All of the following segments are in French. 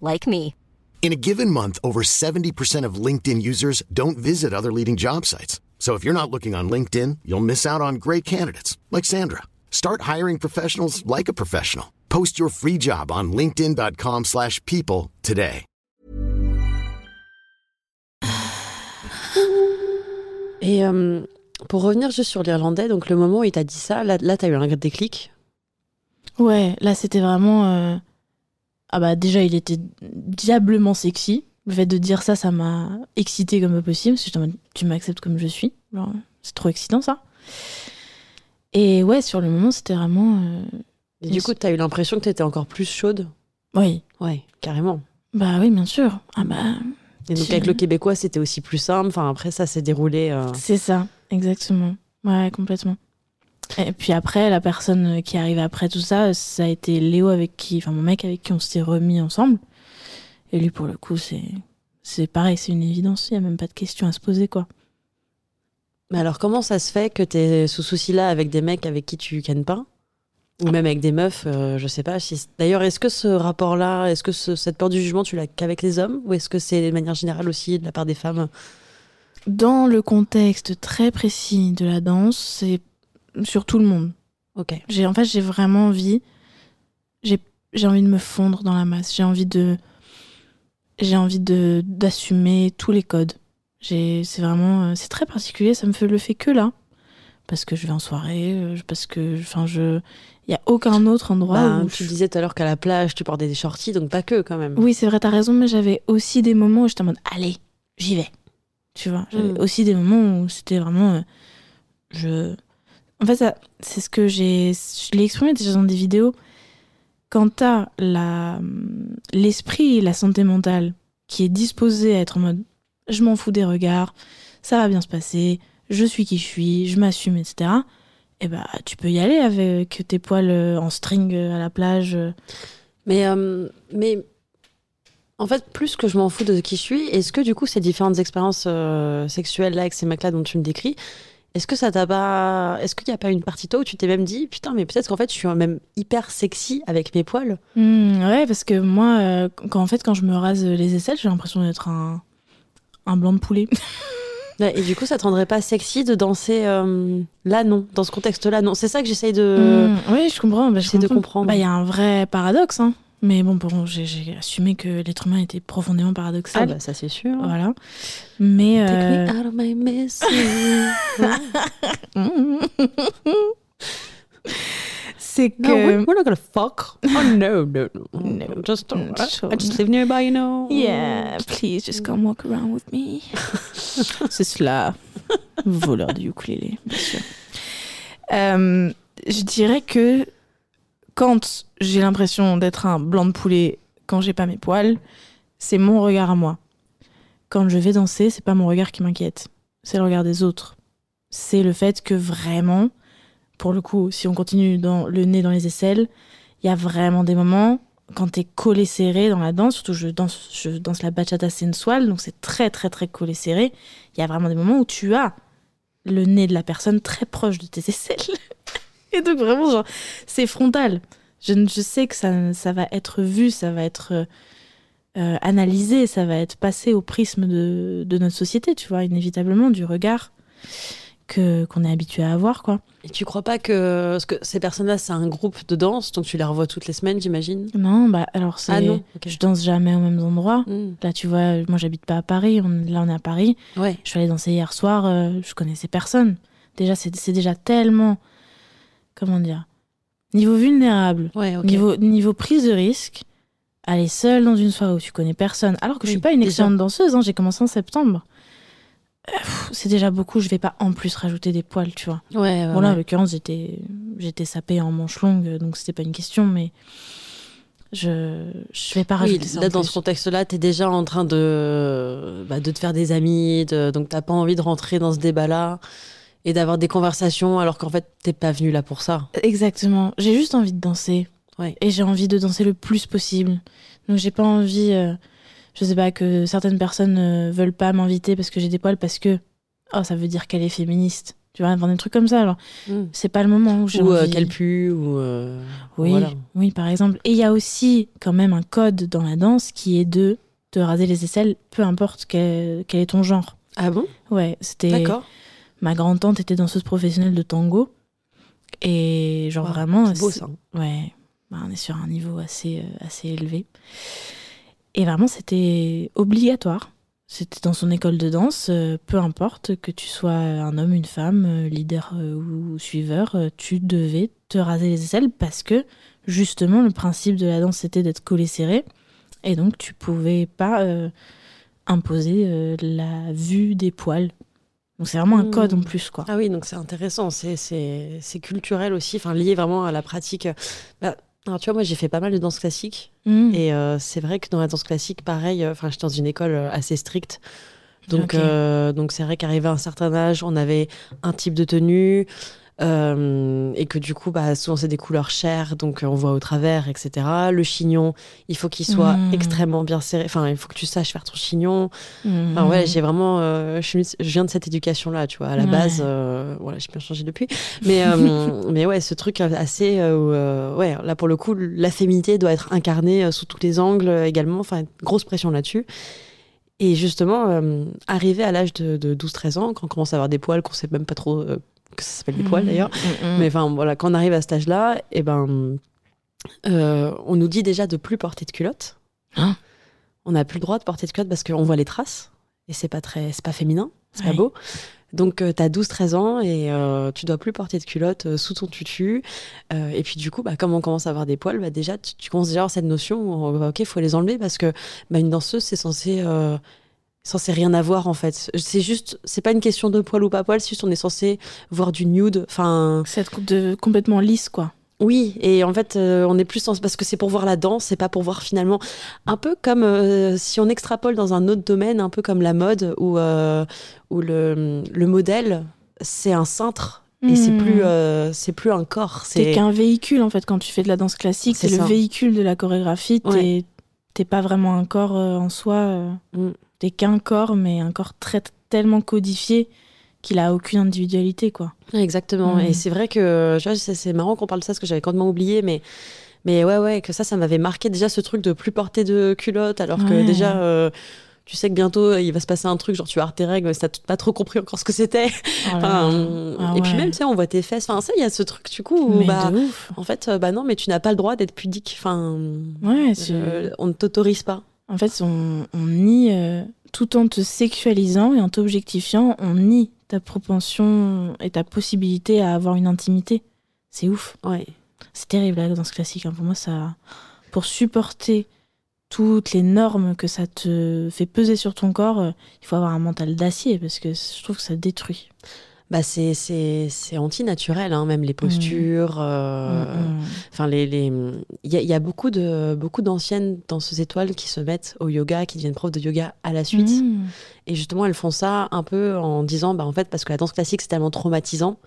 like me. In a given month, over 70% of LinkedIn users don't visit other leading job sites. So if you're not looking on LinkedIn, you'll miss out on great candidates like Sandra. Start hiring professionals like a professional. Post your free job on linkedin.com/people slash people today. Et euh, pour revenir juste sur l'Irlandais, donc le moment où il t'a dit ça, là, là t'as eu un déclic. Ouais, là c'était vraiment. euh, Ah bah déjà il était diablement sexy. Le fait de dire ça, ça m'a excité comme possible. Parce que tu m'acceptes comme je suis. C'est trop excitant ça. Et ouais, sur le moment c'était vraiment. euh, Et du coup, t'as eu l'impression que t'étais encore plus chaude? Oui, Ouais, carrément. bah oui, bien sûr. Ah bah Et donc avec le Québécois, c'était aussi plus simple. Enfin, après, ça s'est déroulé. euh, c'est ça, exactement. Ouais, complètement. Et puis après, la personne qui est arrivée après tout ça, ça a été Léo avec qui, enfin mon mec avec qui on s'était remis ensemble. Et lui, pour le coup, c'est c'est pareil, c'est une évidence. Il y a même pas de question à se poser, quoi. Mais alors, comment ça se fait que t'es sous souci-là avec des mecs avec qui tu kennes pas? Ou même avec des meufs, euh, je sais pas. Si... D'ailleurs, est-ce que ce rapport-là, est-ce que ce- cette peur du jugement, tu l'as qu'avec les hommes? Ou est-ce que c'est de manière générale aussi de la part des femmes? Dans le contexte très précis de la danse, c'est sur tout le monde. Ok. J'ai en fait j'ai vraiment envie j'ai j'ai envie de me fondre dans la masse. J'ai envie de j'ai envie de d'assumer tous les codes. J'ai c'est vraiment euh, c'est très particulier, ça me fait le fait que là parce que je vais en soirée, euh, parce que enfin je il y a aucun autre endroit Bah, où tu je- disais tout à l'heure qu'à la plage, tu portais des shorties, donc pas que quand même. Oui, c'est vrai, t'as raison, mais j'avais aussi des moments où j'étais en mode allez, j'y vais. Tu vois, j'avais Mm. aussi des moments où c'était vraiment euh, je En fait, c'est ce que j'ai je l'ai exprimé déjà dans des vidéos. Quand t'as la l'esprit et la santé mentale qui est disposé à être en mode je m'en fous des regards, ça va bien se passer, je suis qui je suis, je m'assume, etc. Et bah, tu peux y aller avec tes poils euh, en string euh, à la plage. euh. Mais, mais en fait, plus que je m'en fous de qui je suis, est-ce que du coup, ces différentes expériences sexuelles là avec ces mecs-là dont tu me décris, est-ce que ça t'a pas. Est-ce qu'il n'y a pas une partie de toi où tu t'es même dit, putain, mais peut-être qu'en fait, je suis même hyper sexy avec mes poils Hmm, ouais, parce que moi, euh, quand, en fait, quand je me rase les aisselles, j'ai l'impression d'être un, un blanc de poulet. Et du coup, ça te rendrait pas sexy de danser euh, là, non Dans ce contexte-là, non C'est ça que j'essaye de. Hmm, oui, je comprends. bah, je j'essaie de comprendre. Bah, Il y a un vrai paradoxe. Hein. Mais bon, bon j'ai- assumé que l'être humain était profondément Ah, paradoxal. bah, ça, c'est sûr. Voilà. Mais. Take euh, me out of my. C'est que. No, we're, not gonna fuck. Oh no, no, no. No. Just, I, sure. I just live nearby, you know. Yeah, please just come walk around with me. C'est cela. Voleur de ukulélé, bien sûr. Euh, je dirais que quand j'ai l'impression d'être un blanc de poulet quand j'ai pas mes poils, c'est mon regard à moi. Quand je vais danser, c'est pas mon regard qui m'inquiète, c'est le regard des autres. C'est le fait que vraiment, pour le coup, si on continue dans le nez dans les aisselles, il y a vraiment des moments quand t'es collé serré dans la danse, surtout je danse, je danse la bachata sensual, donc c'est très très très collé serré. Il y a vraiment des moments où tu as le nez de la personne très proche de tes aisselles. Et donc vraiment, genre, c'est frontal. Je, je sais que ça, ça va être vu, ça va être. euh, euh, analysé, ça va être passé au prisme de, de notre société, tu vois, inévitablement, du regard que qu'on est habitué à avoir, quoi. Et tu crois pas que, parce que ces personnes-là, c'est un groupe de danse, donc tu les revois toutes les semaines, j'imagine? Non, bah alors c'est. Ah non. Je danse jamais au même endroit. Hmm. Là, tu vois, moi j'habite pas à Paris, on- là on est à Paris. Ouais. Je suis allée danser hier soir, euh, je connaissais personne. Déjà, c'est c'est déjà tellement. Comment dire Niveau vulnérable, Ouais, niveau, niveau prise de risque, aller seule dans une soirée où tu connais personne, alors que je Oui, suis pas une déjà. excellente danseuse, hein, j'ai commencé en septembre. Euh, C'est déjà beaucoup, je vais pas en plus rajouter des poils, tu vois. Ouais, ouais, Bon là, en l'occurrence, j'étais, j'étais sapée en manche longue, donc c'était pas une question, mais je, je vais pas Oui, rajouter ça. là, dans plus. ce contexte-là, t'es déjà en train de, bah, de te faire des amis, de- donc t'as pas envie de rentrer dans ce débat-là et d'avoir des conversations alors qu'en fait, t'es pas venu là pour ça. Exactement. J'ai juste envie de danser. Ouais. Et j'ai envie de danser le plus possible. Donc j'ai pas envie, euh, je sais pas, que certaines personnes ne veulent pas m'inviter parce que j'ai des poils, parce que, oh, ça veut dire qu'elle est féministe. Tu vois, enfin, des trucs comme ça. Alors, c'est pas le moment où j'ai Ou euh, qu'elle pue, ou. euh, Oui, voilà. oui, par exemple. Et il y a aussi quand même un code dans la danse qui est de te raser les aisselles, peu importe quel, quel est ton genre. Ah bon? Ouais, c'était. D'accord. Ma grande-tante était danseuse professionnelle de tango. Et genre Wow, vraiment. C'est beau ça. Ouais, bah, on est sur un niveau assez, euh, assez élevé. Et vraiment, c'était obligatoire. C'était dans son école de danse, euh, peu importe que tu sois un homme, une femme, euh, leader ou suiveur, tu devais te raser les aisselles parce que justement le principe de la danse c'était d'être collé serré et donc tu pouvais pas imposer la vue des poils. Donc c'est vraiment un Mmh. code en plus quoi. Ah oui, donc c'est intéressant, c'est- culturel aussi, enfin lié vraiment à la pratique. Bah, alors, tu vois, moi j'ai fait pas mal de danse classique Mmh. et euh, c'est vrai que dans la danse classique, pareil, euh, enfin j'étais dans une école euh, assez stricte. Donc euh, donc c'est vrai qu'arrivé à un certain âge, on avait un type de tenue euh, et que du coup, bah, souvent c'est des couleurs chères, donc euh, on voit au travers, etc. Le chignon, il faut qu'il soit Mmh. extrêmement bien serré, enfin il faut que tu saches faire ton chignon. Mmh. Enfin, ouais, j'ai vraiment. euh, je, suis- je viens de cette éducation-là, tu vois. À la Ouais. base, euh, voilà, j'ai bien changé depuis. Mais, mais ouais, ce truc assez. ouais, là, pour le coup, la féminité doit être incarnée sous tous les angles également. Enfin, grosse pression là-dessus. Et justement, euh, arrivé à l'âge de, de 12-13 ans, quand on commence à avoir des poils, qu'on sait même pas trop euh, que ça s'appelle des poils d'ailleurs. Mmh. Mais enfin, voilà, quand on arrive à cet âge-là, et ben, euh, on nous dit déjà de plus porter de culotte. Hein on n'a plus le droit de porter de culotte parce qu'on voit les traces et c'est pas très, c'est pas féminin, c'est pas Ouais. beau. Donc euh, t'as 12-13 ans et euh, tu dois plus porter de culotte euh, sous ton tutu. Euh, et puis du coup, bah, comme on commence à avoir des poils, bah, déjà tu, tu commences déjà à avoir cette notion où ok, faut les enlever parce que bah, une danseuse c'est censé censé rien avoir en fait. C'est juste, c'est pas une question de poil ou pas poil, c'est juste on est censé voir du nude. Enfin, C'est être de, complètement lisse, quoi. oui, et en fait, euh, on est plus en... parce que c'est pour voir la danse, c'est pas pour voir finalement un peu comme euh, si on extrapole dans un autre domaine, un peu comme la mode où, euh, où le, le modèle c'est un cintre et c'est Hmm. plus euh, c'est plus un corps, c'est qu'un véhicule, en fait, quand tu fais de la danse classique. C'est le véhicule de la chorégraphie. T'es Ouais. t'es pas vraiment un corps euh, en soi. euh, Mm. T'es qu'un corps, mais un corps très, tellement codifié qu'il a aucune individualité, quoi. Exactement. Mm. Et c'est vrai que c'est marrant qu'on parle de ça parce que j'avais complètement oublié, mais mais ouais ouais que ça ça m'avait marqué déjà ce truc de plus porter de culotte alors que Ouais. déjà euh, tu sais que bientôt il va se passer un truc genre tu vas avoir tes règles, mais t'as pas trop compris encore ce que c'était. Oh Enfin, là. Ah et puis même, tu sais, on voit tes fesses. Enfin, ça, il y a ce truc, du coup, où, bah, en fait, euh, bah non, mais tu n'as pas le droit d'être pudique. Enfin, Ouais, euh, on ne t'autorise pas. En fait, on, on nie, euh, tout en te sexualisant et en t'objectifiant, on nie ta propension et ta possibilité à avoir une intimité. C'est ouf. Ouais. C'est terrible la danse classique. hein. Pour moi, ça, pour supporter toutes les normes que ça te fait peser sur ton corps, euh, il faut avoir un mental d'acier parce que je trouve que ça détruit. Bah, c'est, c'est, c'est anti-naturel, hein, même les postures. euh, Mm, mm. Enfin, les, les, il y a, il y a beaucoup de, beaucoup d'anciennes danseuses étoiles qui se mettent au yoga, qui deviennent profs de yoga à la suite. Et justement, elles font ça un peu en disant, bah, en fait, parce que la danse classique, c'est tellement traumatisant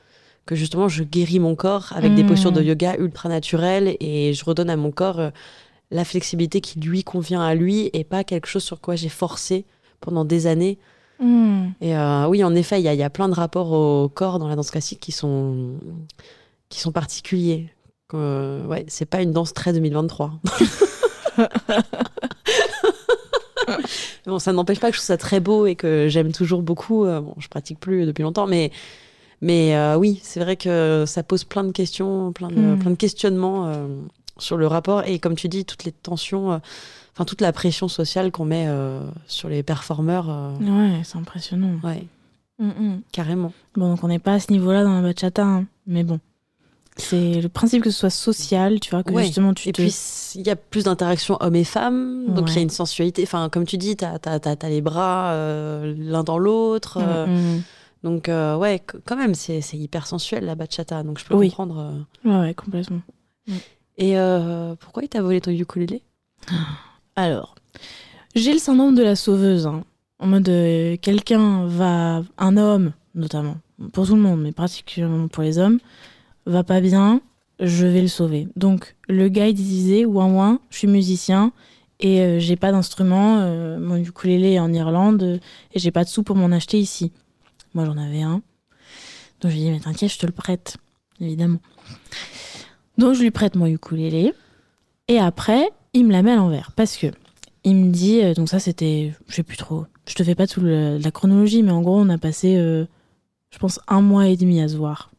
que justement, je guéris mon corps avec des postures de yoga ultra naturelles et je redonne à mon corps euh, la flexibilité qui lui convient à lui et pas quelque chose sur quoi j'ai forcé pendant des années. Mm. Et euh, oui, en effet, il y, a- il y a plein de rapports au corps dans la danse classique qui sont, qui sont particuliers. Euh, ouais, c'est pas une danse très 2023. bon, ça n'empêche pas que je trouve ça très beau et que j'aime toujours beaucoup. Euh, bon, je pratique plus depuis longtemps, mais mais euh, oui, c'est vrai que ça pose plein de questions, plein de, Mm. plein de questionnements sur le rapport et comme tu dis, toutes les tensions, euh, enfin toute la pression sociale qu'on met euh, sur les performeurs. euh, Ouais, c'est impressionnant. ouais, Mm, mm. carrément. Bon, donc on n'est pas à ce niveau-là dans la bachata, hein. mais bon. C'est le principe que ce soit social, tu vois, que Ouais. justement tu Et te... puis il y a plus d'interactions hommes et femmes, donc il y a une sensualité. Enfin, comme tu dis, t'as as, t'as les bras euh, l'un dans l'autre. Mm. Donc, ouais, quand même, c'est hyper sensuel la bachata. Donc, je peux Oui. comprendre. Ouais, ouais, complètement. Et euh, pourquoi il t'a volé ton ukulélé? Alors, j'ai le syndrome de la sauveuse. hein. En mode, euh, quelqu'un va, un homme notamment, pour tout le monde, mais particulièrement pour les hommes, va pas bien, je vais le sauver. Donc, le gars, il disait, ouin ouin, je suis musicien et euh, j'ai pas d'instrument, mon ukulélé est en Irlande et j'ai pas de sous pour m'en acheter ici. Moi, j'en avais un. Donc, je lui ai dit, mais t'inquiète, je te le prête, évidemment. Donc, je lui prête mon ukulélé et après, il me la met à l'envers parce que il me dit, euh, donc ça c'était, je sais plus trop, je te fais pas toute la chronologie, mais en gros on a passé, euh, je pense, un mois et demi à se voir,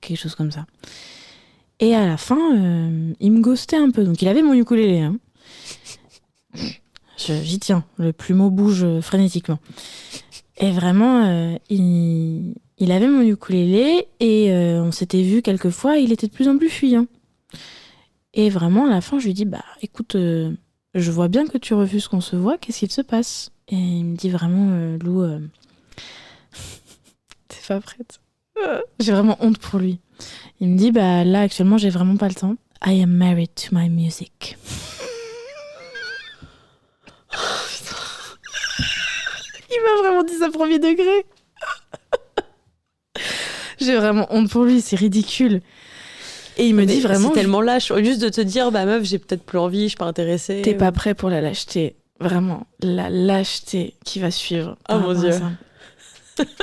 quelque chose comme ça. Et à la fin, euh, il me ghostait un peu, donc il avait mon ukulélé. Hein. J'y tiens, le plumeau bouge frénétiquement. Et vraiment, il, avait mon ukulélé et on s'était vu quelques fois, il était de plus en plus fuyant. Et vraiment, à la fin, je lui dis, bah écoute, euh, je vois bien que tu refuses qu'on se voit, qu'est-ce qu'il se passe? Et il me dit vraiment, euh, Lou, euh, t'es pas prête. J'ai vraiment honte pour lui. Il me dit, bah là, actuellement, j'ai vraiment pas le temps. I am married to my music. il m'a vraiment dit ça premier degré. j'ai vraiment honte pour lui, c'est ridicule. Et il me dit vraiment, C'est tellement lâche. Au lieu de te dire, bah meuf, j'ai peut-être plus envie, je suis pas intéressée. T'es pas prêt pour la lâcheté. Vraiment, la lâcheté qui va suivre. Oh mon à Dieu.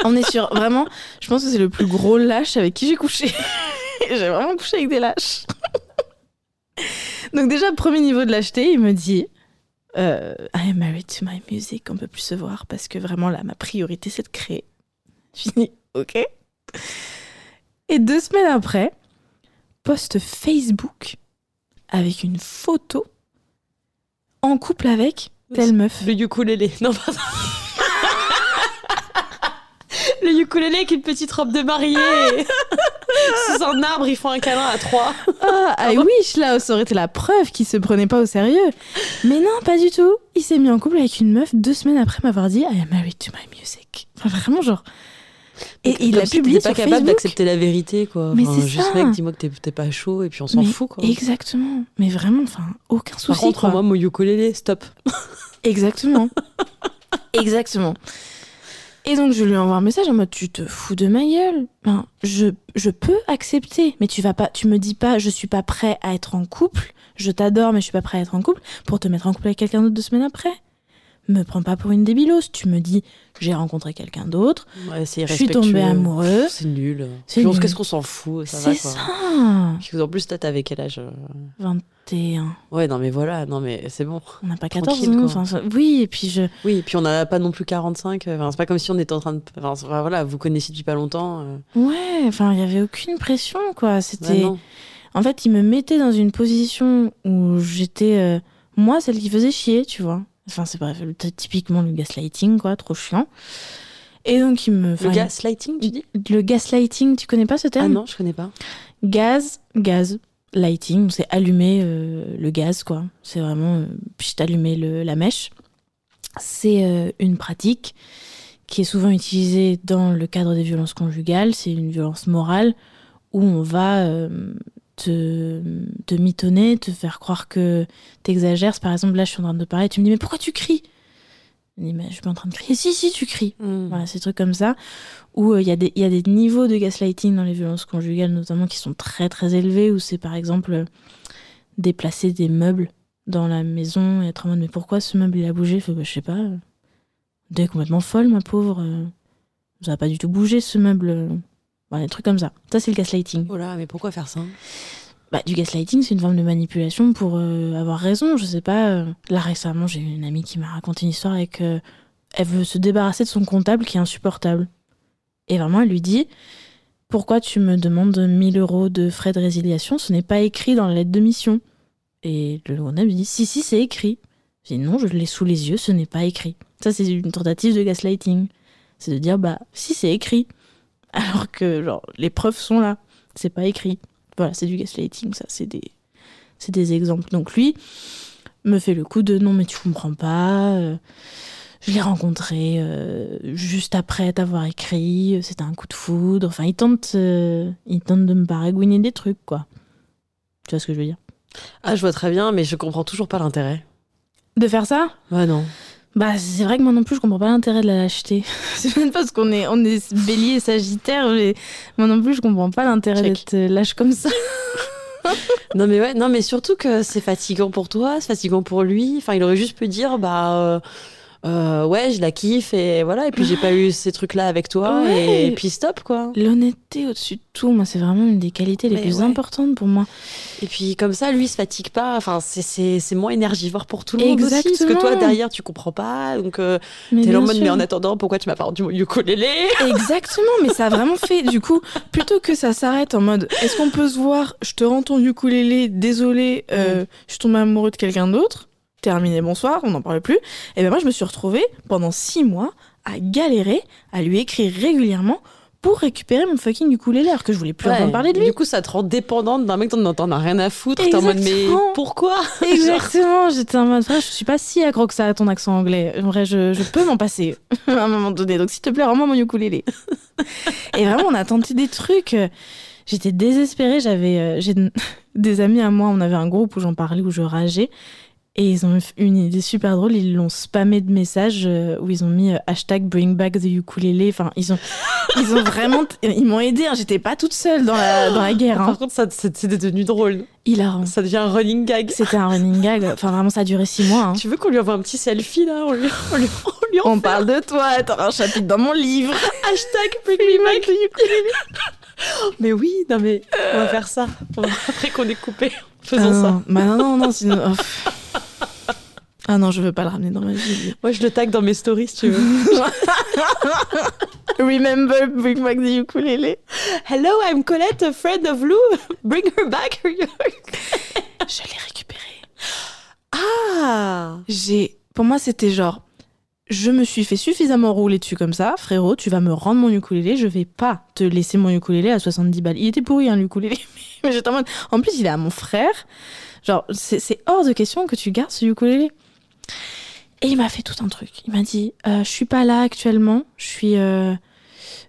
On est sur vraiment, je pense que c'est le plus gros lâche avec qui j'ai couché. j'ai vraiment couché avec des lâches. Donc déjà, premier niveau de lâcheté, il me dit euh, I am married to my music, on peut plus se voir parce que vraiment là, ma priorité c'est de créer. Fini, ok Et deux semaines après, post Facebook avec une photo en couple avec telle meuf. Le ukulélé. Non, pardon. Le ukulélé avec une petite robe de mariée. Sous un arbre, ils font un câlin à trois. Ah, I wish, là, ça aurait été la preuve qu'il se prenait pas au sérieux. Mais non, pas du tout. Il s'est mis en couple avec une meuf deux semaines après m'avoir dit I am married to my music. Enfin, vraiment, genre. Et il Comme a si publié pas sur capable d'accepter la vérité, quoi. Mais Enfin, c'est juste, ça. mec, dis-moi que t'es- pas chaud et puis on s'en fout, quoi. Exactement. Mais vraiment, enfin, aucun souci. Par contre, quoi. moi, mon ukulélé, stop. Exactement. Exactement. Et donc je lui envoie un message en mode tu te fous de ma gueule. Ben, je, je peux accepter, mais tu vas pas, tu me dis pas je suis pas prêt à être en couple. Je t'adore, mais je suis pas prêt à être en couple pour te mettre en couple avec quelqu'un d'autre deux semaines après. Me prends pas pour une débilos. Tu me dis j'ai rencontré quelqu'un d'autre, Ouais, je suis tombée amoureuse. C'est nul. C'est nul. Qu'est-ce qu'on s'en fout Ça va, C'est quoi. ça. En plus, toi, t'avais quel âge euh 21. Ouais, non, mais voilà, non, mais c'est bon. On n'a pas 14 Tranquille, ans. Enfin, oui, et puis je. Oui, et puis on n'a pas non plus 45. euh, Enfin, c'est pas comme si on était en train de. Enfin, voilà, vous connaissez depuis pas longtemps. euh. Ouais, enfin, il y avait aucune pression, quoi. Ouais, C'était. En fait, il me mettait dans une position où j'étais, euh, moi, celle qui faisait chier, tu vois. Enfin, c'est bref, le- typiquement le gaslighting, quoi, trop chiant. Et donc, il me. Le gaslighting, tu dis? Le gaslighting, tu connais pas ce terme? Ah non, je connais pas. Gaz, gaz, lighting, c'est allumer euh, le gaz, quoi. C'est vraiment. Euh, puis allumer le, la mèche. C'est euh, une pratique qui est souvent utilisée dans le cadre des violences conjugales. C'est une violence morale où on va euh, te, te mitonner, te faire croire que t'exagères. Par exemple, là, je suis en train de te parler, tu me dis, mais pourquoi tu cries? Je dis, mais je suis pas en train de crier. Si, si, tu cries. Hmm. Voilà, ces trucs comme ça, où euh, il y, a des- il y a des niveaux de gaslighting dans les violences conjugales, notamment qui sont très très élevés, où c'est par exemple euh, déplacer des meubles dans la maison et être en mode mais pourquoi ce meuble il a bougé? Fait, bah, Je sais pas, t'es complètement folle ma pauvre, euh, ça a pas du tout bougé ce meuble. Voilà, des trucs comme ça. Ça c'est le gaslighting. Oh là, mais pourquoi faire ça? Bah, du gaslighting, c'est une forme de manipulation pour euh, avoir raison. Je sais pas. euh, Là récemment, j'ai une amie qui m'a raconté une histoire avec. euh, elle veut se débarrasser de son comptable qui est insupportable. Et vraiment, elle lui dit Pourquoi tu me demandes 1000 euros de frais de résiliation? Ce n'est pas écrit dans la lettre de mission. Et le comptable lui dit Si, si, c'est écrit. Je dis Non, je l'ai sous les yeux, ce n'est pas écrit. Ça, c'est une tentative de gaslighting. C'est de dire Bah, si, c'est écrit. Alors que, genre, les preuves sont là. C'est pas écrit. Voilà, c'est du gaslighting, ça, c'est des, c'est des exemples. Donc lui me fait le coup de non, mais tu comprends pas. euh, je l'ai rencontré euh, juste après t'avoir écrit. euh, C'était un coup de foudre. Enfin, il tente, euh, il tente de me baragouiner des trucs, quoi. Tu vois ce que je veux dire? Ah, je vois très bien, mais je comprends toujours pas l'intérêt. De faire ça? Bah non. Bah, c'est vrai que moi non plus, je comprends pas l'intérêt de la lâcheté. c'est même parce qu'on est, on est bélier et sagittaire, mais moi non plus, je comprends pas l'intérêt d'être euh, lâche comme ça. Non mais ouais, non mais surtout que c'est fatigant pour toi, c'est fatigant pour lui. Enfin, il aurait juste pu dire bah euh, euh, ouais, je la kiffe et voilà. Et puis j'ai pas eu ces trucs là avec toi Ouais. et, puis stop quoi. L'honnêteté au-dessus de tout, moi, c'est vraiment une des qualités les Mais plus ouais. importantes pour moi. Et puis comme ça, lui il se fatigue pas. Enfin, c'est c'est c'est moins énergivore pour tout le monde aussi. Parce que Exactement. toi derrière tu comprends pas, donc euh, t'es là en mode mais en attendant pourquoi tu m'as pas rendu mon ukulélé? Exactement, mais ça a vraiment fait, du coup, plutôt que ça s'arrête en mode est-ce qu'on peut se voir, je te rends ton ukulélé, désolé, euh, je suis tombée amoureux de quelqu'un d'autre, terminé, bonsoir, on n'en parlait plus. Et ben moi, je me suis retrouvée pendant six mois à galérer, à lui écrire régulièrement pour récupérer mon fucking ukulélé alors que je voulais plus entendre parler de lui. Du coup, ça te rend dépendante d'un mec dont t'en as rien à foutre. T'es en mode mais Exactement. pourquoi? Exactement, j'étais en mode frère, je suis pas si accro que ça à ton accent anglais. En vrai, je, je peux m'en passer à un moment donné. Donc s'il te plaît, rends-moi mon ukulélé. Et vraiment, on a tenté des trucs. J'étais désespérée. J'avais euh, j'ai des amis à moi. On avait un groupe où j'en parlais, où je rageais. Et ils ont eu une idée super drôle. Ils l'ont spammé de messages euh, où ils ont mis euh, hashtag bring back the ukulélé. Enfin, ils ont, ils ont vraiment, ils m'ont aidé. hein. J'étais pas toute seule dans la, dans la guerre. hein. Par contre, ça, c'est devenu drôle. Hilarant. Ça devient un running gag. C'était un running gag. Enfin, vraiment, ça a duré six mois. hein. Tu veux qu'on lui envoie un petit selfie là? On lui, on lui, on lui On parle de toi, t'auras un chapitre dans mon livre. hashtag bring me back the ukulélé. Mais oui, non mais on va faire ça. Après qu'on est coupé, faisons Ah ça. non, Bah non, non, non, sinon. oh. Ah non, je veux pas le ramener dans ma vie. Moi, je le tag dans mes stories si tu veux. Remember, bring back the ukulele. Hello, I'm Colette, a friend of Lou. Bring her back. her ukulele. Je l'ai récupéré. Ah J'ai, pour moi, c'était genre, je me suis fait suffisamment rouler dessus comme ça, frérot, tu vas me rendre mon ukulélé, je vais pas te laisser mon ukulélé à 70 balles. Il était pourri, un ukulélé, mais j'étais en mode, en plus, il est à mon frère. Genre, c'est c'est hors de question que tu gardes ce ukulélé. Et il m'a fait tout un truc. Il m'a dit, euh, je suis pas là actuellement, je suis, euh,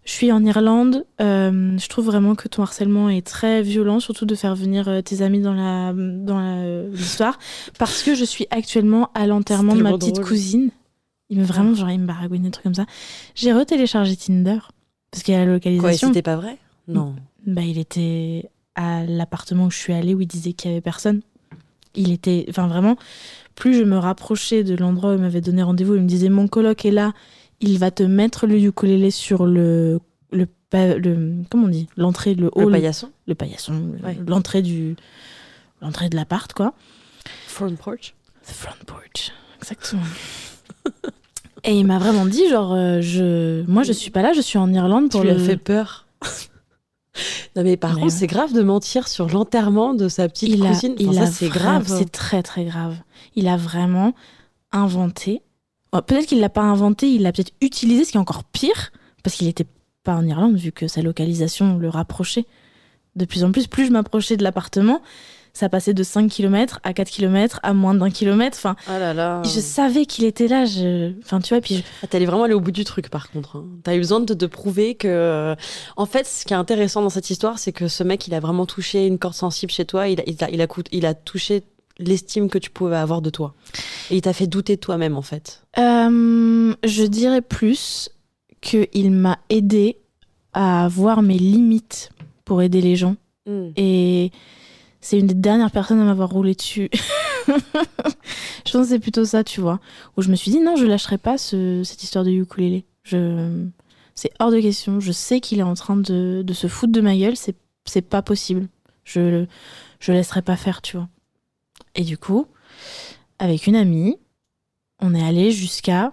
je suis en Irlande. Euh, je trouve vraiment que ton harcèlement est très violent, surtout de faire venir euh, tes amis dans la dans la- l'histoire, parce que je suis actuellement à l'enterrement de ma petite drôle. cousine. Il me vraiment genre il me baragouine des trucs comme ça. J'ai retéléchargé Tinder parce qu'il y a la localisation. c'était pas vrai? Non. Bah, il était à l'appartement où je suis allée où il disait qu'il y avait personne. Il était, enfin vraiment, plus je me rapprochais de l'endroit où il m'avait donné rendez-vous, il me disait mon coloc est là, il va te mettre le ukulélé sur le le, le comment on dit? L'entrée le hall Le paillasson le paillasson Ouais. l'entrée du l'entrée de l'appart quoi Front porch The front porch, exactement. Et il m'a vraiment dit genre euh, je moi je suis pas là, je suis en Irlande pour Tu lui le as fait peur. non mais par Mais contre, ouais. c'est grave de mentir sur l'enterrement de sa petite il a, cousine. Enfin, il ça, a c'est grave. C'est très très grave. Il a vraiment inventé. Oh, peut-être qu'il l'a pas inventé, il l'a peut-être utilisé, ce qui est encore pire, parce qu'il était pas en Irlande vu que sa localisation le rapprochait. De plus en plus, plus je m'approchais de l'appartement, ça passait de 5 km à 4 km à moins d'un kilomètre. Enfin, Ah là là. je savais qu'il était là. Je... Enfin, tu vois, puis je- Ah, allé vraiment aller au bout du truc, par contre. hein. T'as eu besoin de, de prouver que. En fait, ce qui est intéressant dans cette histoire, c'est que ce mec, il a vraiment touché une corde sensible chez toi. Il a, il a, il a, il a touché l'estime que tu pouvais avoir de toi. Et il t'a fait douter de toi-même, en fait. Euh, je dirais plus qu'il m'a aidé à voir mes limites pour aider les gens. Et c'est une des dernières personnes à m'avoir roulé dessus. je pense que c'est plutôt ça, tu vois. Où je me suis dit, non, je lâcherai pas ce- cette histoire de ukulélé. Je... C'est hors de question. Je sais qu'il est en train de, se foutre de ma gueule. C'est, c'est pas possible. Je je laisserai pas faire, tu vois. Et du coup, avec une amie, on est allé jusqu'à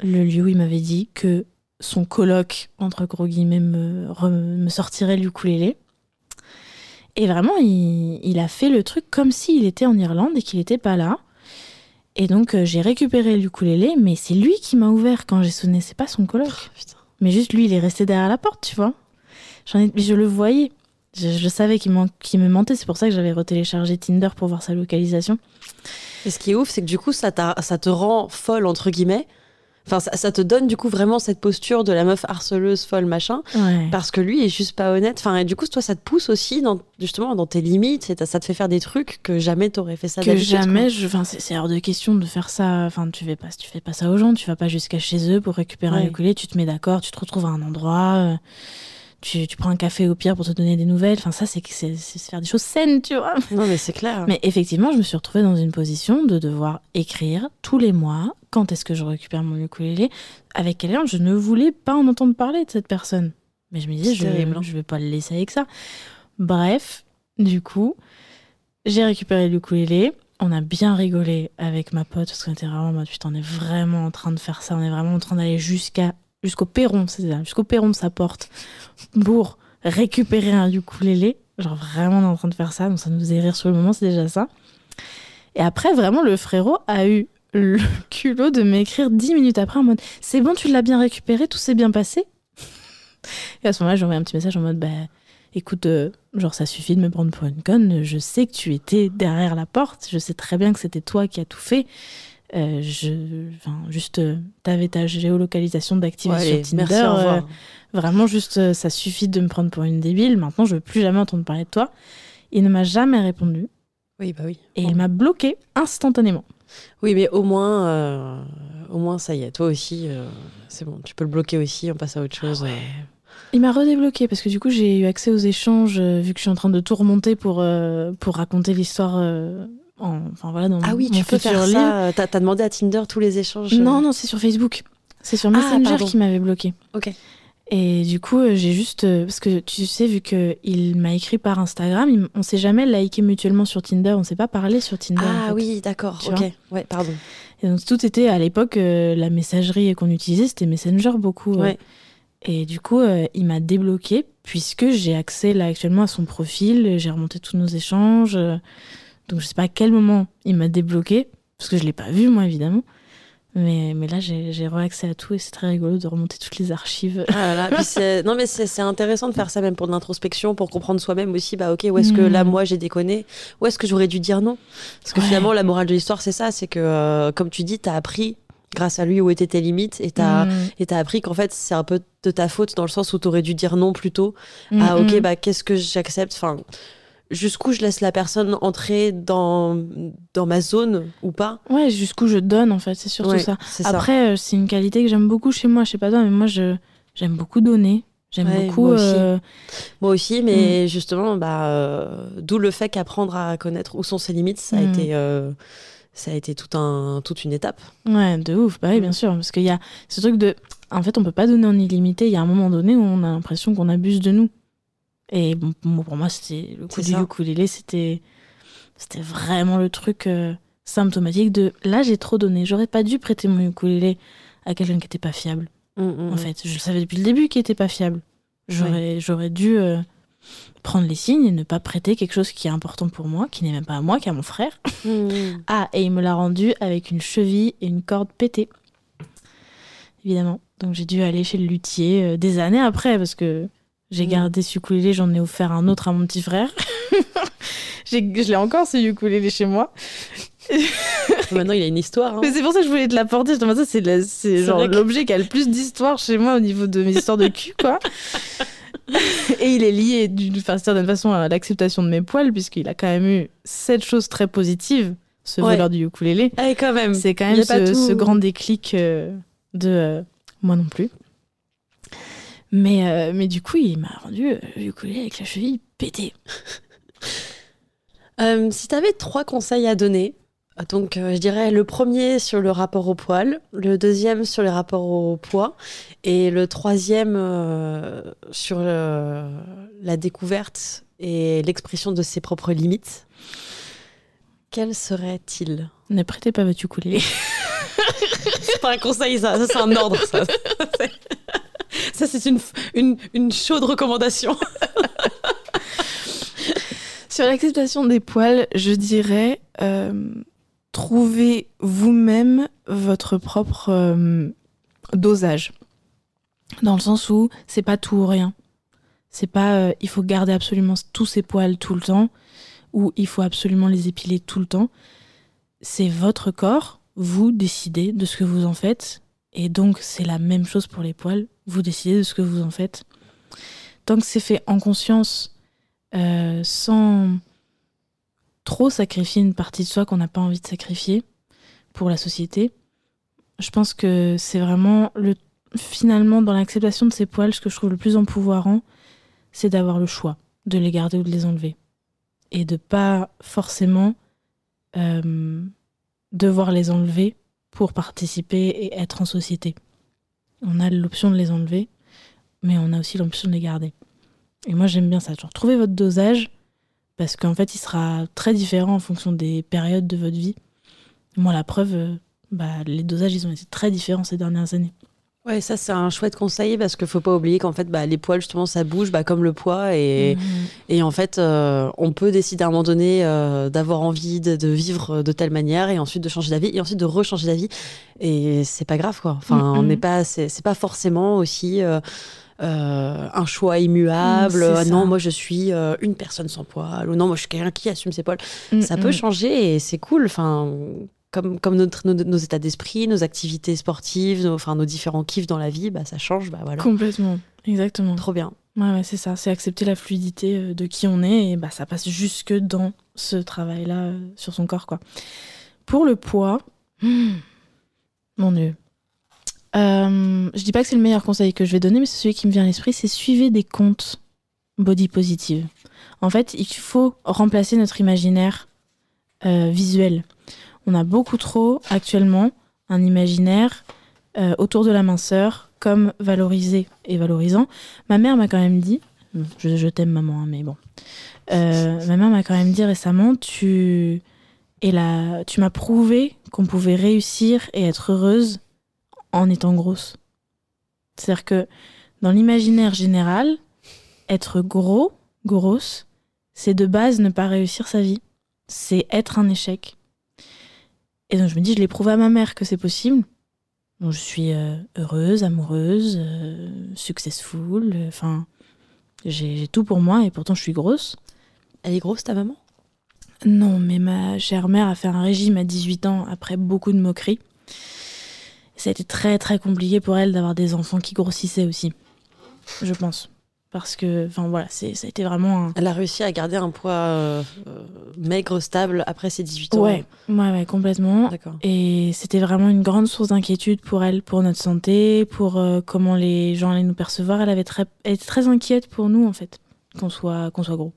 le lieu où il m'avait dit que son coloc, entre gros guillemets, me, me sortirait le ukulélé. Et vraiment, il, il a fait le truc comme s'il était en Irlande et qu'il n'était pas là. Et donc, euh, j'ai récupéré le ukulélé, mais c'est lui qui m'a ouvert quand j'ai sonné, c'est pas son coloc. Oh. Mais juste lui, il est resté derrière la porte, tu vois. J'en ai, je le voyais. Je, je savais qu'il me mentait. C'est pour ça que j'avais retéléchargé Tinder pour voir sa localisation. Et ce qui est ouf, c'est que du coup, ça, ça te rend folle, entre guillemets. Enfin, ça, ça te donne du coup vraiment cette posture de la meuf harceleuse, folle, machin. Ouais. Parce que lui est juste pas honnête. Enfin, et du coup, toi, ça te pousse aussi dans, justement dans tes limites. Et ça te fait faire des trucs que jamais t'aurais fait ça que jamais, je, enfin, c'est hors de question de faire ça. Enfin, tu fais pas, tu fais pas ça aux gens. Tu vas pas jusqu'à chez eux pour récupérer un Ouais. ukulélé. Tu te mets d'accord, tu te retrouves à un endroit. euh, tu, tu prends un café au pire pour te donner des nouvelles. Enfin, ça, c'est faire des choses saines, tu vois. Non, mais c'est clair. Mais effectivement, je me suis retrouvée dans une position de devoir écrire tous les mois quand est-ce que je récupère mon ukulélé, avec quelqu'un. Je ne voulais pas en entendre parler de cette personne. Mais je me disais, je, terrible, hein. je vais pas le laisser avec ça. Bref, du coup, j'ai récupéré le ukulélé. On a bien rigolé avec ma pote parce qu'on était vraiment en mode putain, on est vraiment en train de faire ça. On est vraiment en train d'aller jusqu'à jusqu'au perron, c'est jusqu'au perron de sa porte pour récupérer un ukulélé. Genre vraiment en train de faire ça, donc ça nous faisait rire sur le moment, c'est déjà ça. Et après, vraiment, le frérot a eu le culot de m'écrire dix minutes après en mode C'est bon, tu l'as bien récupéré, tout s'est bien passé? Et à ce moment-là, j'ai envoyé un petit message en mode Bah écoute, euh, genre ça suffit de me prendre pour une conne, je sais que tu étais derrière la porte, je sais très bien que c'était toi qui as tout fait. Euh, je, enfin, juste, euh, t'avais ta géolocalisation Ouais, sur Tinder. merci, euh, Vraiment, juste, ça suffit de me prendre pour une débile. Maintenant, je veux plus jamais entendre parler de toi. Il ne m'a jamais répondu Oui, bah oui. et il m'a bloqué instantanément. Oui, mais au moins, euh, au moins, ça y est. Toi aussi, c'est bon. Tu peux le bloquer aussi. On passe à autre chose. euh. Il m'a redébloqué parce que du coup, j'ai eu accès aux échanges euh, vu que je suis en train de tout remonter pour, euh, pour raconter l'histoire. euh, en- enfin voilà, dans Ah oui, mon tu peux faire ça. T'as demandé à Tinder tous les échanges. euh. Non, non, c'est sur Facebook. C'est sur Ah, Messenger pardon. qui m'avait bloqué. Ok. Et du coup, euh, j'ai juste. euh, parce que tu sais, vu qu'il m'a écrit par Instagram, il on s'est jamais liké mutuellement sur Tinder, on s'est pas parlé sur Tinder. en Ah fait. oui, d'accord. Ok. Ouais, pardon. Et donc tout était à l'époque, euh, la messagerie qu'on utilisait, c'était Messenger beaucoup. euh. Ouais. Et du coup, euh, il m'a débloqué puisque j'ai accès là actuellement à son profil, j'ai remonté tous nos échanges. Donc je sais pas à quel moment il m'a débloqué, parce que je l'ai pas vu moi évidemment. Mais, mais là, j'ai re-accès à tout et c'est très rigolo de remonter toutes les archives. Ah là puis non mais c'est intéressant de faire ça même pour de l'introspection, pour comprendre soi-même aussi. Bah ok, où est-ce que là moi j'ai déconné Où est-ce que j'aurais dû dire non? Parce que Ouais. finalement la morale de l'histoire c'est ça, c'est que euh, comme tu dis, t'as appris grâce à lui où étaient tes limites et t'as Mm. t'as appris qu'en fait c'est un peu de ta faute dans le sens où t'aurais dû dire non plus tôt. Mm, Ah ok, mm. bah qu'est-ce que j'accepte? Enfin, jusqu'où je laisse la personne entrer dans dans ma zone ou pas Ouais, jusqu'où je donne en fait, c'est surtout Ouais, ça. Après, euh, c'est une qualité que j'aime beaucoup chez moi, je sais pas toi, mais moi je j'aime beaucoup donner. J'aime Ouais, beaucoup. moi aussi. euh, Moi aussi, Mm. mais justement, bah, euh, d'où le fait qu'apprendre à connaître où sont ses limites, ça a Mm. été, euh, ça a été tout un, toute une étape. Ouais, de ouf. Bah oui, bien Mm. sûr. Parce qu'il y a ce truc de. En fait, on peut pas donner en illimité. Il y a un moment donné où on a l'impression qu'on abuse de nous. Et bon, pour moi, c'était le coup du ça. ukulélé, c'était. C'était vraiment le truc euh, symptomatique de là, j'ai trop donné. J'aurais pas dû prêter mon ukulélé à quelqu'un qui était pas fiable. Mm, mm, En fait, je le savais depuis le début qu'il était pas fiable. J'aurais j'aurais dû euh, prendre les signes et ne pas prêter quelque chose qui est important pour moi, qui n'est même pas à moi, qui est à mon frère. mm, mm. Ah, et il me l'a rendu avec une cheville et une corde pétée. Évidemment. Donc j'ai dû aller chez le luthier euh, des années après parce que j'ai Mm. gardé ce ukulélé, j'en ai offert un autre à mon petit frère. Je l'ai encore ce ukulélé chez moi. Maintenant, il a une histoire. hein. Mais c'est pour ça que je voulais te l'apporter. Ça, c'est la- genre que- l'objet qui a le plus d'histoire chez moi au niveau de mes histoires de cul, quoi. Et il est lié d'une enfin, certaine façon à l'acceptation de mes poils, puisqu'il a quand même eu cette chose très positive, ce Ouais. voleur du ukulélé. Allez, quand même. C'est quand même ce grand déclic euh, de euh, moi non plus. Mais, euh, mais du coup, il m'a rendu euh, le ukulélé avec la cheville pétée. Euh, si tu avais trois conseils à donner, donc euh, je dirais le premier sur le rapport au poil, le deuxième sur le rapport au poids, et le troisième sur le- la découverte et l'expression de ses propres limites, quel serait-il? Ne prêtez pas votre ukulélé. C'est pas un conseil, ça, ça c'est un ordre. Ça, ça c'est une, une, une chaude recommandation. Sur l'acceptation des poils, je dirais euh, trouver vous-même votre propre euh, dosage. Dans le sens où c'est pas tout ou rien. C'est pas euh, il faut garder absolument tous ses poils tout le temps ou il faut absolument les épiler tout le temps. C'est votre corps, vous décidez de ce que vous en faites et donc c'est la même chose pour les poils, vous décidez de ce que vous en faites. Tant que c'est fait en conscience, euh, sans trop sacrifier une partie de soi qu'on n'a pas envie de sacrifier pour la société, je pense que c'est vraiment le finalement dans l'acceptation de ces poils, ce que je trouve le plus empouvoirant, c'est d'avoir le choix de les garder ou de les enlever et de pas forcément euh, devoir les enlever pour participer et être en société. On a l'option de les enlever, mais on a aussi l'option de les garder. Et moi j'aime bien ça, genre trouver votre dosage, parce qu'en fait il sera très différent en fonction des périodes de votre vie. Moi la preuve, euh, bah, les dosages ils ont été très différents ces dernières années. Ouais, ça c'est un chouette conseil parce qu'il faut pas oublier qu'en fait bah, les poils justement ça bouge bah, comme le poids et, Mhm. et en fait euh, on peut décider à un moment donné euh, d'avoir envie de, de vivre de telle manière et ensuite de changer d'avis et ensuite de rechanger d'avis et c'est pas grave quoi. Enfin Mhm. on n'est pas c'est pas forcément aussi euh, euh, un choix immuable. Mm, Ah non moi je suis euh, une personne sans poils ou non moi je suis quelqu'un qui assume ses poils. Ça Mhm. peut changer et c'est cool. Enfin, comme, comme notre, nos, nos états d'esprit, nos activités sportives, nos, enfin, nos différents kiffs dans la vie, bah, ça change. Bah, voilà. Complètement, exactement. Trop bien. Ouais, ouais, c'est ça, c'est accepter la fluidité euh, de qui on est et bah ça passe jusque dans ce travail-là euh, sur son corps, quoi. Pour le poids, hmm, mon dieu. Euh, je dis pas que c'est le meilleur conseil que je vais donner, mais c'est celui qui me vient à l'esprit, c'est suivez des comptes body positive. En fait, il faut remplacer notre imaginaire euh, visuel. On a beaucoup trop actuellement un imaginaire euh, autour de la minceur comme valorisé et valorisant. Ma mère m'a quand même dit, je, t'aime maman, hein, mais bon, Euh, ma mère m'a quand même dit récemment, tu, et tu m'as prouvé qu'on pouvait réussir et être heureuse en étant grosse. C'est-à-dire que dans l'imaginaire général, être gros, grosse, c'est de base ne pas réussir sa vie. C'est être un échec. Et donc je me dis, je l'ai prouvé à ma mère que c'est possible. Donc je suis euh, heureuse, amoureuse, euh, successful, euh, enfin, j'ai j'ai tout pour moi et pourtant je suis grosse. Elle est grosse, ta maman? Non, mais ma chère mère a fait un régime à 18 ans après beaucoup de moqueries. Ça a été très très compliqué pour elle d'avoir des enfants qui grossissaient aussi, je pense. Parce que, enfin voilà, c'est- ça a été vraiment un... Elle a réussi à garder un poids euh, euh, maigre, stable après ses 18 ans. Ouais, ouais, ouais, complètement. D'accord. Et c'était vraiment une grande source d'inquiétude pour elle, pour notre santé, pour euh, comment les gens allaient nous percevoir. Elle avait très, elle était très inquiète pour nous en fait, qu'on soit, qu'on soit gros.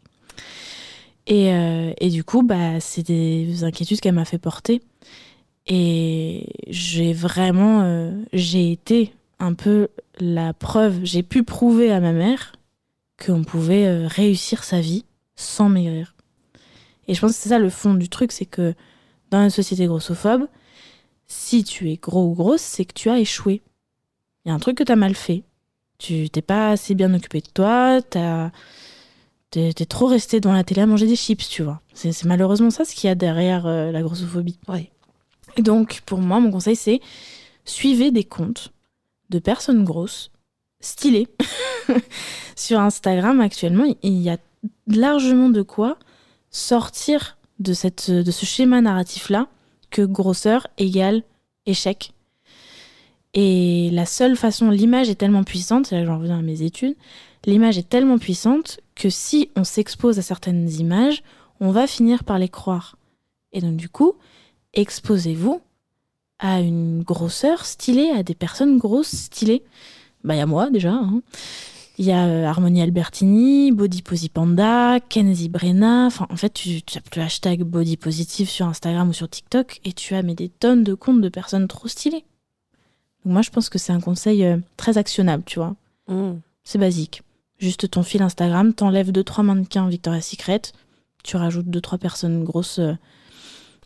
Et, euh, et du coup, bah, c'est des inquiétudes qu'elle m'a fait porter. Et j'ai vraiment, j'ai été un peu la preuve. J'ai pu prouver à ma mère qu'on pouvait euh, réussir sa vie sans maigrir. Et je pense que c'est ça le fond du truc, c'est que dans une société grossophobe, si tu es gros ou grosse, c'est que tu as échoué. Il y a un truc que tu as mal fait. Tu t'es pas assez bien occupé de toi, t'as- t'es t'es trop resté dans la télé à manger des chips, tu vois. C'est c'est malheureusement ça ce qu'il y a derrière euh, la grossophobie. Ouais. Et donc, pour moi, mon conseil, c'est suivez des comptes de personnes grosses, stylées. Sur Instagram, actuellement, il y a largement de quoi sortir de, cette, de ce schéma narratif-là que grosseur égale échec. Et la seule façon, l'image est tellement puissante, c'est là que j'en reviens à mes études, l'image est tellement puissante que si on s'expose à certaines images, on va finir par les croire. Et donc du coup, exposez-vous à une grosseur stylée, à des personnes grosses stylées. Bah il y a moi déjà. hein. Il y a euh, Harmonie Albertini, Body Posy Panda, Kenzie Brenna. Enfin, en fait, tu, tu tapes le hashtag Body Positive sur Instagram ou sur TikTok et tu as mais des tonnes de comptes de personnes trop stylées. Donc moi, je pense que c'est un conseil euh, très actionnable, tu vois. Mmh. C'est basique. juste ton fil Instagram, t'enlèves deux trois mannequins Victoria's Secret, tu rajoutes deux trois personnes grosses euh,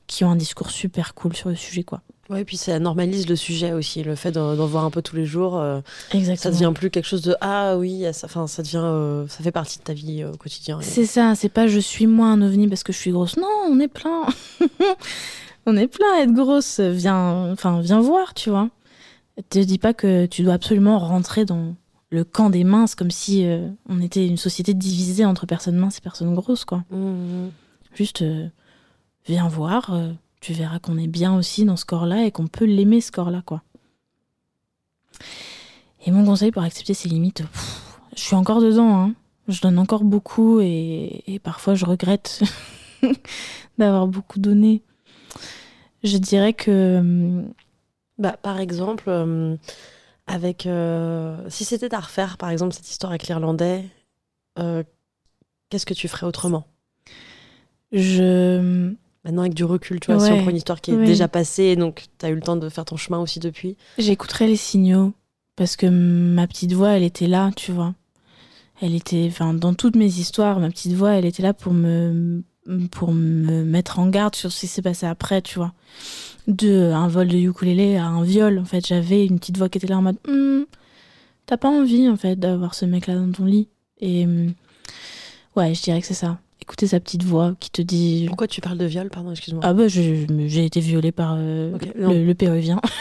qui ont un discours super cool sur le sujet quoi. Ouais, puis ça normalise le sujet aussi, le fait d'en voir un peu tous les jours. euh, ça Exactement. devient plus quelque chose de ah oui, ça, enfin, ça devient, euh, ça fait partie de ta vie euh, au quotidien. C'est ça, c'est pas je suis moi un ovni parce que je suis grosse. Non, on est plein. on est plein à être grosse. Viens, enfin, viens voir, tu vois. Te dis pas que tu dois absolument rentrer dans le camp des minces comme si euh, on était une société divisée entre personnes minces et personnes grosses, quoi. Mhm. Juste, euh, viens voir. Tu verras qu'on est bien aussi dans ce corps-là et qu'on peut l'aimer, ce corps-là, quoi. Et mon conseil pour accepter ses limites, je suis encore dedans, hein. Je donne encore beaucoup et, parfois je regrette d'avoir beaucoup donné. Je dirais que. hum, Bah, par exemple, euh, avec euh, si c'était à refaire, par exemple cette histoire avec l'Irlandais, euh, qu'est-ce que tu ferais autrement? Je. Maintenant avec du recul, tu vois, si on Ouais, prend une histoire qui est ouais. déjà passée, donc tu as eu le temps de faire ton chemin aussi depuis. J'écouterai les signaux parce que ma petite voix, elle était là, tu vois. Elle était, enfin, dans toutes mes histoires, ma petite voix, elle était là pour me, pour me mettre en garde sur ce qui s'est passé après, tu vois. De un vol de ukulélé à un viol, en fait, j'avais une petite voix qui était là en mode, Hmm, t'as pas envie, en fait, d'avoir ce mec-là dans ton lit. Et hum, ouais, je dirais que c'est ça. Écouter sa petite voix qui te dit, Pourquoi tu parles de viol Pardon, excuse-moi. ah bah, j'ai été violée par euh, le, le péruvien.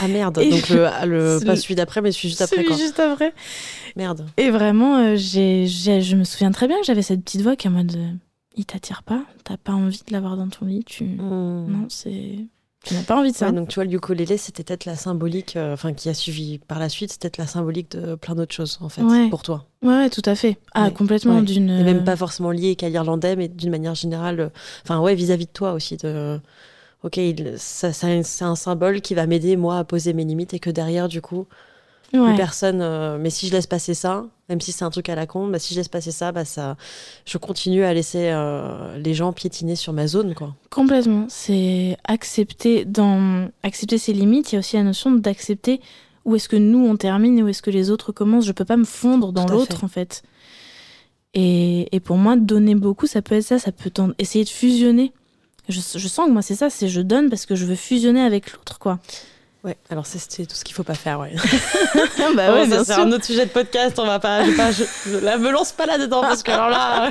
Ah merde, Et- donc le, le- C'est pas celui d'après, mais celui juste après Celui quoi. juste après. Merde. Et vraiment, euh, j'ai- je me souviens très bien que j'avais cette petite voix qui est en mode euh, il t'attire pas, t'as pas envie de l'avoir dans ton lit, tu. Hmm. Non, c'est. Tu n'as pas envie de ça. Ouais, donc tu vois, le ukulélé, c'était peut-être la symbolique, euh, enfin qui a suivi par la suite, c'était peut-être la symbolique de plein d'autres choses en fait, Ouais. pour toi. ouais, tout à fait. Ah, Ouais. complètement d'une. Et même pas forcément lié qu'à l'irlandais, mais d'une manière générale, euh, enfin ouais, vis-à-vis de toi aussi. De, ok, il- ça, ça- c'est un symbole qui va m'aider moi à poser mes limites et que derrière, du coup, Ouais. plus personne. euh, mais si je laisse passer ça, même si c'est un truc à la con, bah, si je laisse passer ça, bah ça, je continue à laisser euh, les gens piétiner sur ma zone, quoi. Complètement. C'est accepter dans accepter ses limites. Il y a aussi la notion d'accepter où est-ce que nous on termine et où est-ce que les autres commencent. Je peux pas me fondre dans l'autre en fait. Et, et pour moi, donner beaucoup, ça peut être ça. Ça peut essayer de fusionner. Je, je sens que moi c'est ça. C'est je donne parce que je veux fusionner avec l'autre quoi. Ouais, alors c'est tout ce qu'il faut pas faire, ouais. bah Ouais, ça, c'est un autre sujet de podcast, on va pas. Je, pas- je- je- là, me lance pas là-dedans parce que alors là.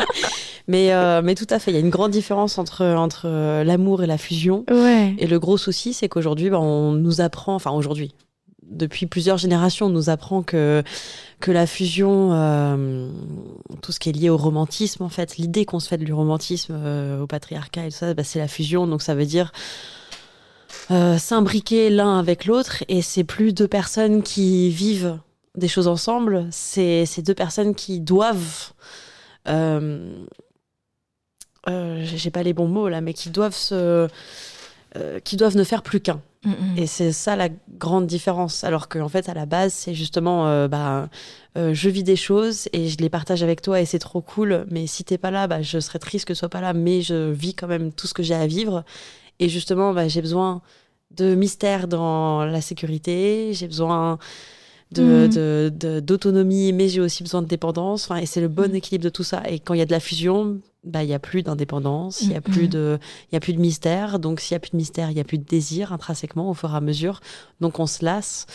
mais, euh, mais tout à fait, il y a une grande différence entre, entre euh, l'amour et la fusion. Ouais. Et le gros souci, c'est qu'aujourd'hui, bah, on nous apprend, enfin aujourd'hui, depuis plusieurs générations, on nous apprend que, que la fusion, euh, tout ce qui est lié au romantisme, en fait, l'idée qu'on se fait du romantisme, euh, au patriarcat et tout ça, bah, c'est la fusion. Donc ça veut dire euh, s'imbriquer l'un avec l'autre. Et c'est plus deux personnes qui vivent des choses ensemble, c'est deux personnes qui doivent. Euh, euh, j'ai pas les bons mots là, mais qui doivent se, qui doivent ne faire plus qu'un. Mm. Et c'est ça la grande différence. Alors qu'en fait, à la base, c'est justement, bah, je vis des choses et je les partage avec toi et c'est trop cool. Mais si t'es pas là, bah, je serais triste que tu sois pas là, mais je vis quand même tout ce que j'ai à vivre. Et justement, bah, j'ai besoin de mystère dans la sécurité, j'ai besoin de, Mhm. de- de- d'autonomie, mais j'ai aussi besoin de dépendance. Enfin, et c'est le bon Mhm. équilibre de tout ça. Et quand il y a de la fusion, bah, il y a plus d'indépendance, il y a Mhm. plus de, y a plus de mystère. Donc, s'il y a plus de mystère, il y a plus de désir intrinsèquement au fur et à mesure. Donc, on se lasse.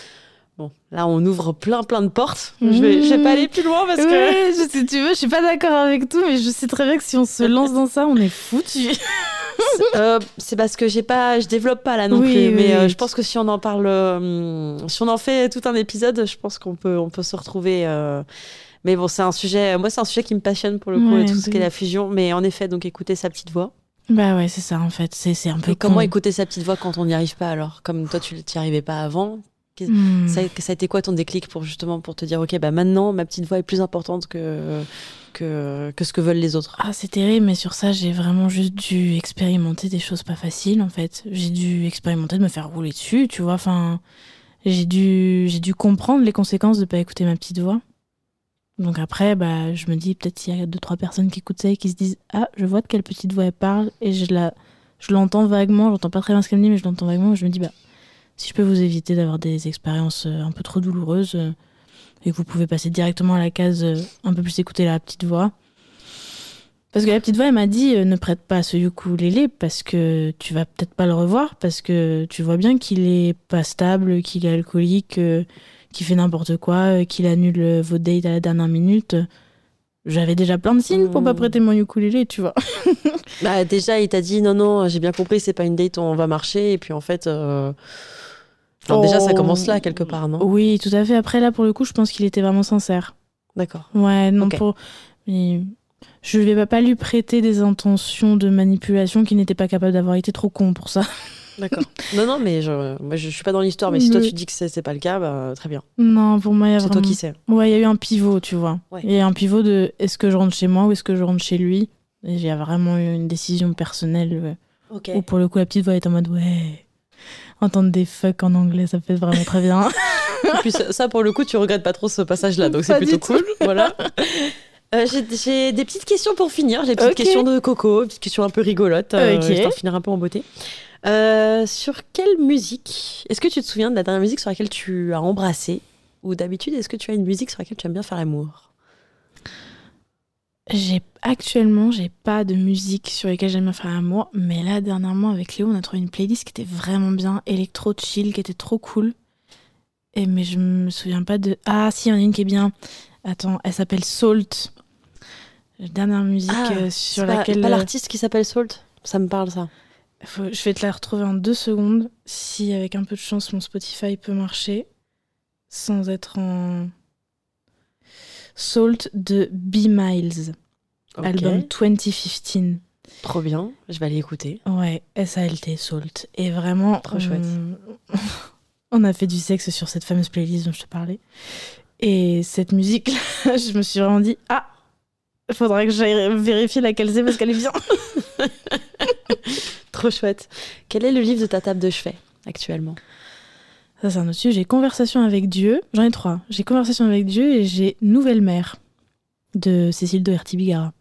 Bon, là, on ouvre plein, plein de portes. Je vais, je vais pas aller plus loin parce que. Je- si tu veux, je suis pas d'accord avec tout, mais je sais très bien que si on se lance dans ça, on est foutu. Euh, c'est parce que j'ai pas, je développe pas là non Oui, plus. oui, mais euh, oui. je pense que si on en parle, euh, si on en fait tout un épisode, je pense qu'on peut, on peut se retrouver. Mais bon, c'est un sujet. Moi, c'est un sujet qui me passionne pour le coup, Ouais, et tout ce qui est la fusion. Mais en effet, donc écouter sa petite voix. Bah ouais, c'est ça en fait. C'est un peu. Et comment écouter sa petite voix quand on n'y arrive pas alors? Comme toi, tu n'y arrivais pas avant. Hmm. Ça, a- ça a été quoi ton déclic pour justement pour te dire ok bah maintenant ma petite voix est plus importante que que, que ce que veulent les autres? Ah, c'est terrible, mais sur ça, j'ai vraiment juste dû expérimenter des choses pas faciles, en fait. J'ai dû expérimenter de me faire rouler dessus, tu vois. Enfin, j'ai dû, j'ai dû comprendre les conséquences de pas écouter ma petite voix. Donc après, bah, je me dis, peut-être s'il y a deux, trois personnes qui écoutent ça et qui se disent, ah, je vois de quelle petite voix elle parle, et je la, je l'entends vaguement, j'entends pas très bien ce qu'elle me dit, mais je l'entends vaguement, et je me dis, bah, si je peux vous éviter d'avoir des expériences euh, un peu trop douloureuses, euh, et que vous pouvez passer directement à la case euh, un peu plus écouter la petite voix. Parce que la petite voix, elle m'a dit ne prête pas ce ukulélé parce que tu vas peut-être pas le revoir parce que tu vois bien qu'il est pas stable, qu'il est alcoolique, qu'il fait n'importe quoi, qu'il annule vos dates à la dernière minute. J'avais déjà plein de signes pour pas Mm. prêter mon ukulélé, tu vois. Bah, déjà, il t'a dit non, non, j'ai bien compris, c'est pas une date on va marcher. Et puis en fait. euh, enfin, Déjà, ça Oh. commence là, quelque part, non Oui, tout à fait. Après, là, pour le coup, je pense qu'il était vraiment sincère. D'accord. Ouais, non, pour. Mais je ne vais pas lui prêter des intentions de manipulation qu'il n'était pas capable d'avoir. Était trop con pour ça. D'accord. non, non, mais je, moi, je, je suis pas dans l'histoire, mais si toi tu dis que c'est pas le cas, bah, très bien. Non, pour moi, il y a C'est vraiment. toi qui sais. Ouais, il y a eu un pivot, tu vois. Ouais. Il y a eu un pivot de est-ce que je rentre chez moi ou est-ce que je rentre chez lui? Il y a vraiment eu une décision personnelle ouais, Ok. où pour le coup, la petite voix est en mode ouais. Entendre des fuck en anglais, ça fait vraiment très bien. Et puis ça, ça, pour le coup, tu regrettes pas trop ce passage-là, donc c'est plutôt cool. Voilà. Euh, j'ai- des petites questions pour finir. J'ai des petites questions de Coco, des petites questions un peu rigolotes. euh, Ok. histoire de finir un peu en beauté. Euh, sur quelle musique Est-ce que tu te souviens de la dernière musique sur laquelle tu as embrassé? Ou d'habitude, est-ce que tu as une musique sur laquelle tu aimes bien faire l'amour J'ai actuellement, j'ai pas de musique sur lesquelles j'aime bien faire l'amour, mais là dernièrement avec Léo, on a trouvé une playlist qui était vraiment bien, électro chill, qui était trop cool. Et mais je me souviens pas de ah si, il y en a une qui est bien. Attends, elle s'appelle Salt. La dernière musique Ah, euh, C'est sur pas, laquelle pas euh, l'artiste qui s'appelle Salt? Ça me parle ça. faut- je vais te la retrouver en deux secondes si avec un peu de chance mon Spotify peut marcher sans être en Salt de B Miles, album 2015. Trop bien. Je vais aller écouter. Ouais, SALT, Salt. Et vraiment, Trop on... chouette. on a fait du sexe sur cette fameuse playlist dont je te parlais. Et cette musique, je me suis vraiment dit, ah, il faudrait que j'aille vérifier laquelle c'est parce qu'elle est bien. Trop chouette. Quel est le livre de ta table de chevet actuellement? Ça, c'est un autre sujet. J'ai Conversation avec Dieu. J'en ai trois. J'ai Conversation avec Dieu et j'ai Nouvelle mère de Cécile de Bigara.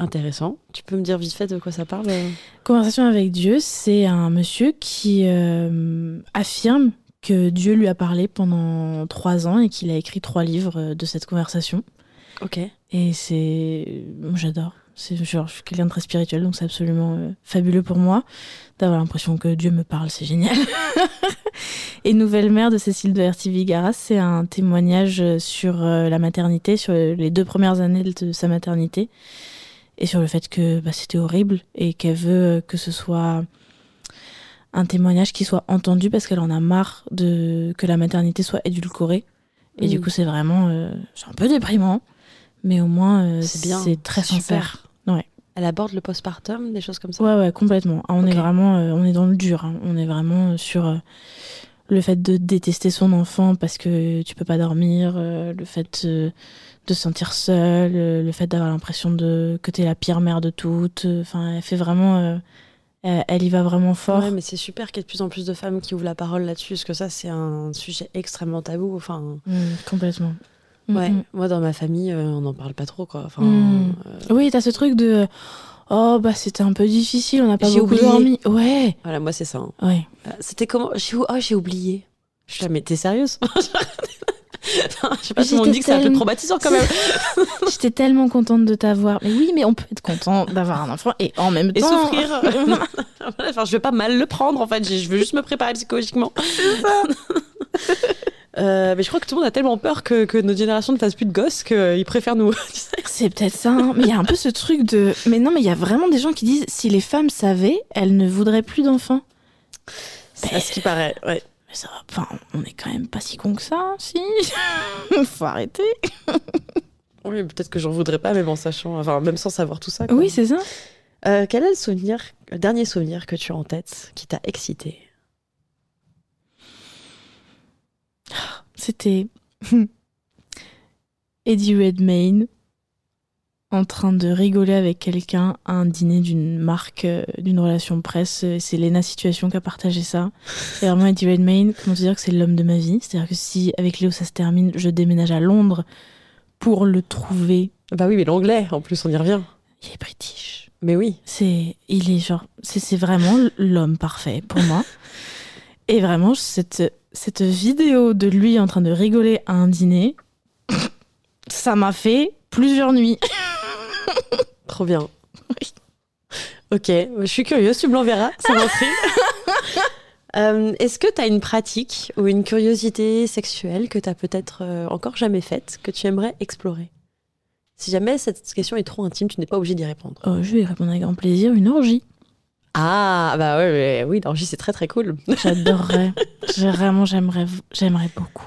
Intéressant. Tu peux me dire vite fait de quoi ça parle euh Conversation avec Dieu, c'est un monsieur qui euh, affirme que Dieu lui a parlé pendant trois ans et qu'il a écrit trois livres euh, de cette conversation. Ok. Et c'est. J'adore. C'est genre, je suis quelqu'un de très spirituel, donc c'est absolument euh, fabuleux pour moi d'avoir l'impression que Dieu me parle, c'est génial. et Nouvelle mère de Cécile de Hertivigara, c'est un témoignage euh, sur euh, la maternité, sur les deux premières années de sa maternité, et sur le fait que bah, c'était horrible et qu'elle veut que ce soit un témoignage qui soit entendu parce qu'elle en a marre de que la maternité soit édulcorée. Et du Mm. coup, c'est vraiment. euh, c'est un peu déprimant, mais au moins, euh, C'est bien, c'est très sincère. Elle aborde le postpartum, des choses comme ça Ouais, ouais, complètement. Ah, on est vraiment. euh, on est dans le dur. hein. On est vraiment euh, sur euh, le fait de détester son enfant parce que tu peux pas dormir, euh, le fait de se sentir seule, le fait d'avoir l'impression de que t'es la pire mère de toutes. Enfin, elle fait vraiment. elle, y va vraiment fort. Ouais, mais c'est super qu'il y ait de plus en plus de femmes qui ouvrent la parole là-dessus, parce que ça, c'est un sujet extrêmement tabou. Enfin, Mm, complètement. Ouais, Mm, moi, dans ma famille, euh, on n'en parle pas trop, quoi. Enfin, Mm. euh, Oui, t'as ce truc de. Oh, bah c'était un peu difficile, on n'a pas J'ai beaucoup oublié. dormi. Ouais, voilà, moi, c'est ça. hein. ouais. Euh, C'était comment j'ai... Oh, j'ai oublié. Je suis là, mais t'es sérieuse? Je sais pas si on dit que c'est un peu traumatisant quand même. J'étais tellement contente de t'avoir. Mais oui, mais on peut être content d'avoir un enfant et en même Et temps. souffrir. enfin, je vais pas mal le prendre en fait, je veux juste me préparer psychologiquement. Euh, mais je crois que tout le monde a tellement peur que, que notre génération ne fasse plus de gosses qu'ils préfèrent nous. C'est peut-être ça, hein. mais il y a un peu ce truc de. Mais non, mais il y a vraiment des gens qui disent si les femmes savaient, elles ne voudraient plus d'enfants. C'est à ce qui paraît, ouais. Mais ça va, enfin, on est quand même pas si con que ça, si. Faut arrêter. Oui, peut-être que j'en voudrais pas, même en sachant, enfin, même sans savoir tout ça. quoi. Oui, c'est ça. Euh, quel est le souvenir, le dernier souvenir que tu as en tête qui t'a excité? C'était Eddie Redmayne en train de rigoler avec quelqu'un à un dîner d'une marque, euh, d'une relation presse. C'est Lena Situation qui a partagé ça. Et vraiment, Eddie Redmayne, comment te dire que c'est l'homme de ma vie? C'est-à-dire que si avec Léo ça se termine, je déménage à Londres pour le trouver. Bah oui, mais l'anglais, en plus, on y revient. Il est british. Mais oui. C'est, il est genre, c'est c'est vraiment l'homme parfait pour moi. Et vraiment, cette, cette vidéo de lui en train de rigoler à un dîner, ça m'a fait plusieurs nuits. Trop bien. Ok, je suis curieuse, tu me l'enverras, ça m'intrigue. Euh, Est-ce que tu as une pratique ou une curiosité sexuelle que tu as peut-être euh, encore jamais faite, que tu aimerais explorer? Si jamais cette question est trop intime, tu n'es pas obligé d'y répondre. Oh, je vais y répondre avec grand plaisir. Une orgie. Ah, bah ouais, ouais, oui, l'orgie c'est très très cool. J'adorerais. J'ai- Vraiment, j'aimerais, j'aimerais beaucoup.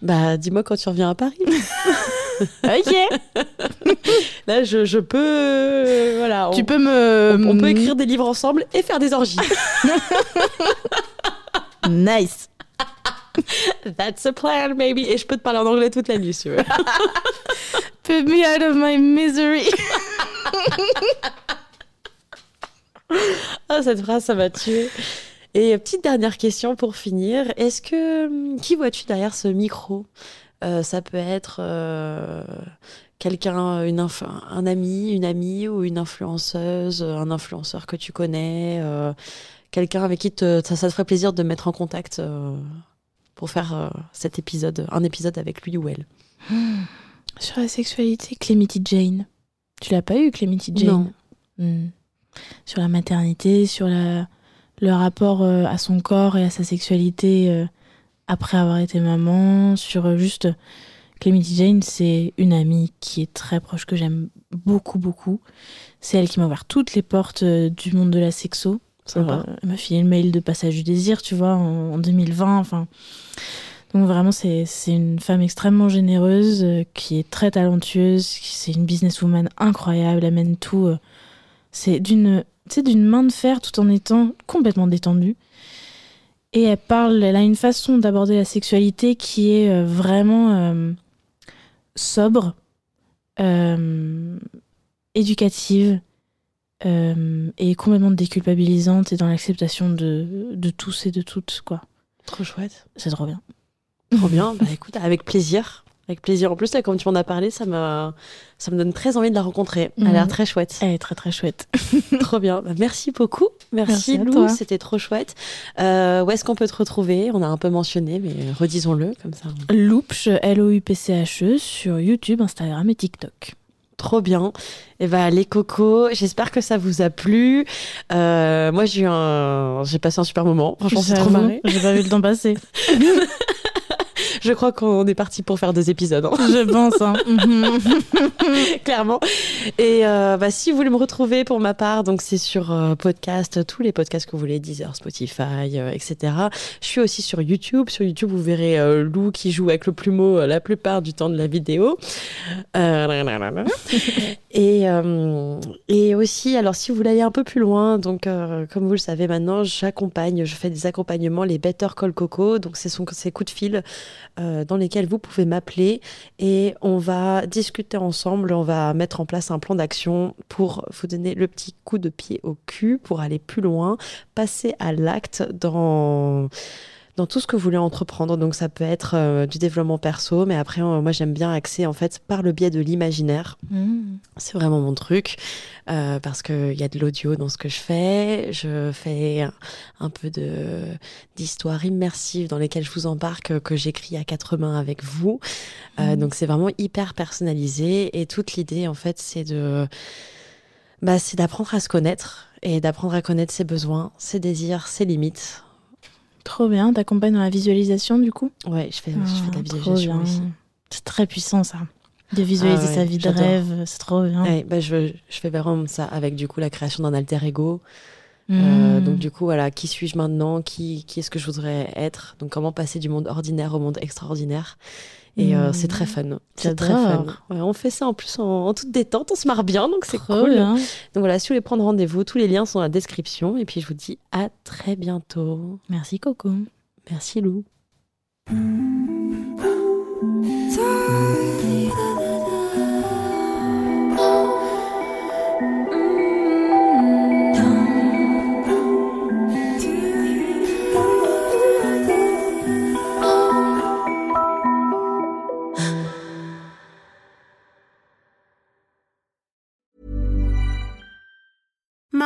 Bah dis-moi quand tu reviens à Paris. Ok. Là, je, je peux. euh, voilà. tu on- peux me. on, on peut écrire des livres ensemble et faire des orgies. Nice. That's a plan, maybe. Et je peux te parler en anglais toute la nuit, si tu veux. Put me out of my misery. Ah, cette phrase, ça m'a tué. Et petite dernière question pour finir. Est-ce que. hum, Qui vois-tu derrière ce micro? Euh, Ça peut être euh, quelqu'un, une inf- un ami, une amie ou une influenceuse, un influenceur que tu connais, euh, quelqu'un avec qui te- ça, ça te ferait plaisir de mettre en contact pour faire cet épisode, un épisode avec lui ou elle? Sur la sexualité, Clemity Jane. Tu l'as pas eu, Clemity Jane? Non. Hmm. Sur la maternité, sur la, le rapport euh, à son corps et à sa sexualité euh, après avoir été maman, sur euh, juste. Clemity Jane, c'est une amie qui est très proche, que j'aime beaucoup, beaucoup. C'est elle qui m'a ouvert toutes les portes du monde de la sexo. Sympa. Euh, elle m'a filé le mail de passage du désir, tu vois, en, en 2020. Enfin, donc vraiment, c'est une femme extrêmement généreuse, euh, qui est très talentueuse, qui- c'est une businesswoman incroyable, elle mène tout. euh, c'est d'une d'une main de fer tout en étant complètement détendue. Et elle parle, elle a une façon d'aborder la sexualité qui est euh, vraiment euh, sobre, euh, éducative euh, et complètement déculpabilisante et dans l'acceptation de, de tous et de toutes, quoi. Trop chouette. C'est trop bien. Trop bien. Bah écoute, avec plaisir. Avec plaisir. En plus, là, comme tu m'en as parlé, ça, m'a... ça me donne très envie de la rencontrer. Elle a l'air Mhm. très chouette. Elle est très très chouette. trop bien. Bah, merci beaucoup. Merci, Merci à Lou. toi. C'était trop chouette. Euh, où est-ce qu'on peut te retrouver? On a un peu mentionné, mais redisons-le comme ça. Loupch, L-O-U-P-C-H-E, E, sur YouTube, Instagram et TikTok. Trop bien. Et bah les cocos, j'espère que ça vous a plu. Euh, moi j'ai eu un, j'ai passé un super moment. Franchement c'est trop marré. J'ai pas vu le temps passer. Je crois qu'on est parti pour faire deux épisodes. hein. Je pense. Hein. Mhm. clairement. Et euh, bah, si vous voulez me retrouver pour ma part, donc c'est sur euh, podcast, tous les podcasts que vous voulez, Deezer, Spotify, euh, etc. Je suis aussi sur YouTube. Sur YouTube, vous verrez Lou qui joue avec le plumeau la plupart du temps de la vidéo. Et, et aussi, alors si vous voulez aller un peu plus loin, donc comme vous le savez maintenant, j'accompagne, je fais des accompagnements, les Better Call Coco. Donc ce sont ces coups de fil euh, dans lesquels vous pouvez m'appeler et on va discuter ensemble, on va mettre en place un plan d'action pour vous donner le petit coup de pied au cul pour aller plus loin, passer à l'acte dans dans tout ce que vous voulez entreprendre. Donc ça peut être euh, du développement perso, mais après euh, moi j'aime bien axer en fait par le biais de l'imaginaire. Mhm. C'est vraiment mon truc euh, parce qu'il y a de l'audio dans ce que je fais. Je fais un, un peu de d'histoires immersives dans lesquelles je vous embarque, que j'écris à quatre mains avec vous. Mhm. Donc c'est vraiment hyper personnalisé et toute l'idée en fait c'est de bah, c'est d'apprendre à se connaître et d'apprendre à connaître ses besoins, ses désirs, ses limites. Trop bien. T'accompagnes dans la visualisation du coup? Ouais, je fais, je fais de la Ah, trop visualisation bien. aussi. C'est très puissant ça. De visualiser Ah ouais, sa vie de rêve, c'est trop bien. Ouais, bah, je, je fais vraiment ça avec du coup la création d'un alter ego. Euh, Mhm. donc du coup, voilà, qui suis-je maintenant? Qui, qui est-ce que je voudrais être? Donc comment passer du monde ordinaire au monde extraordinaire? Et euh, Mhm. c'est très fun. C'est très fun. Ouais, on fait ça en plus en, en toute détente, on se marre bien, donc c'est cool. bien. Donc voilà, si vous voulez prendre rendez-vous, tous les liens sont dans la description. Et puis je vous dis à très bientôt. Merci Coco. Merci Lou.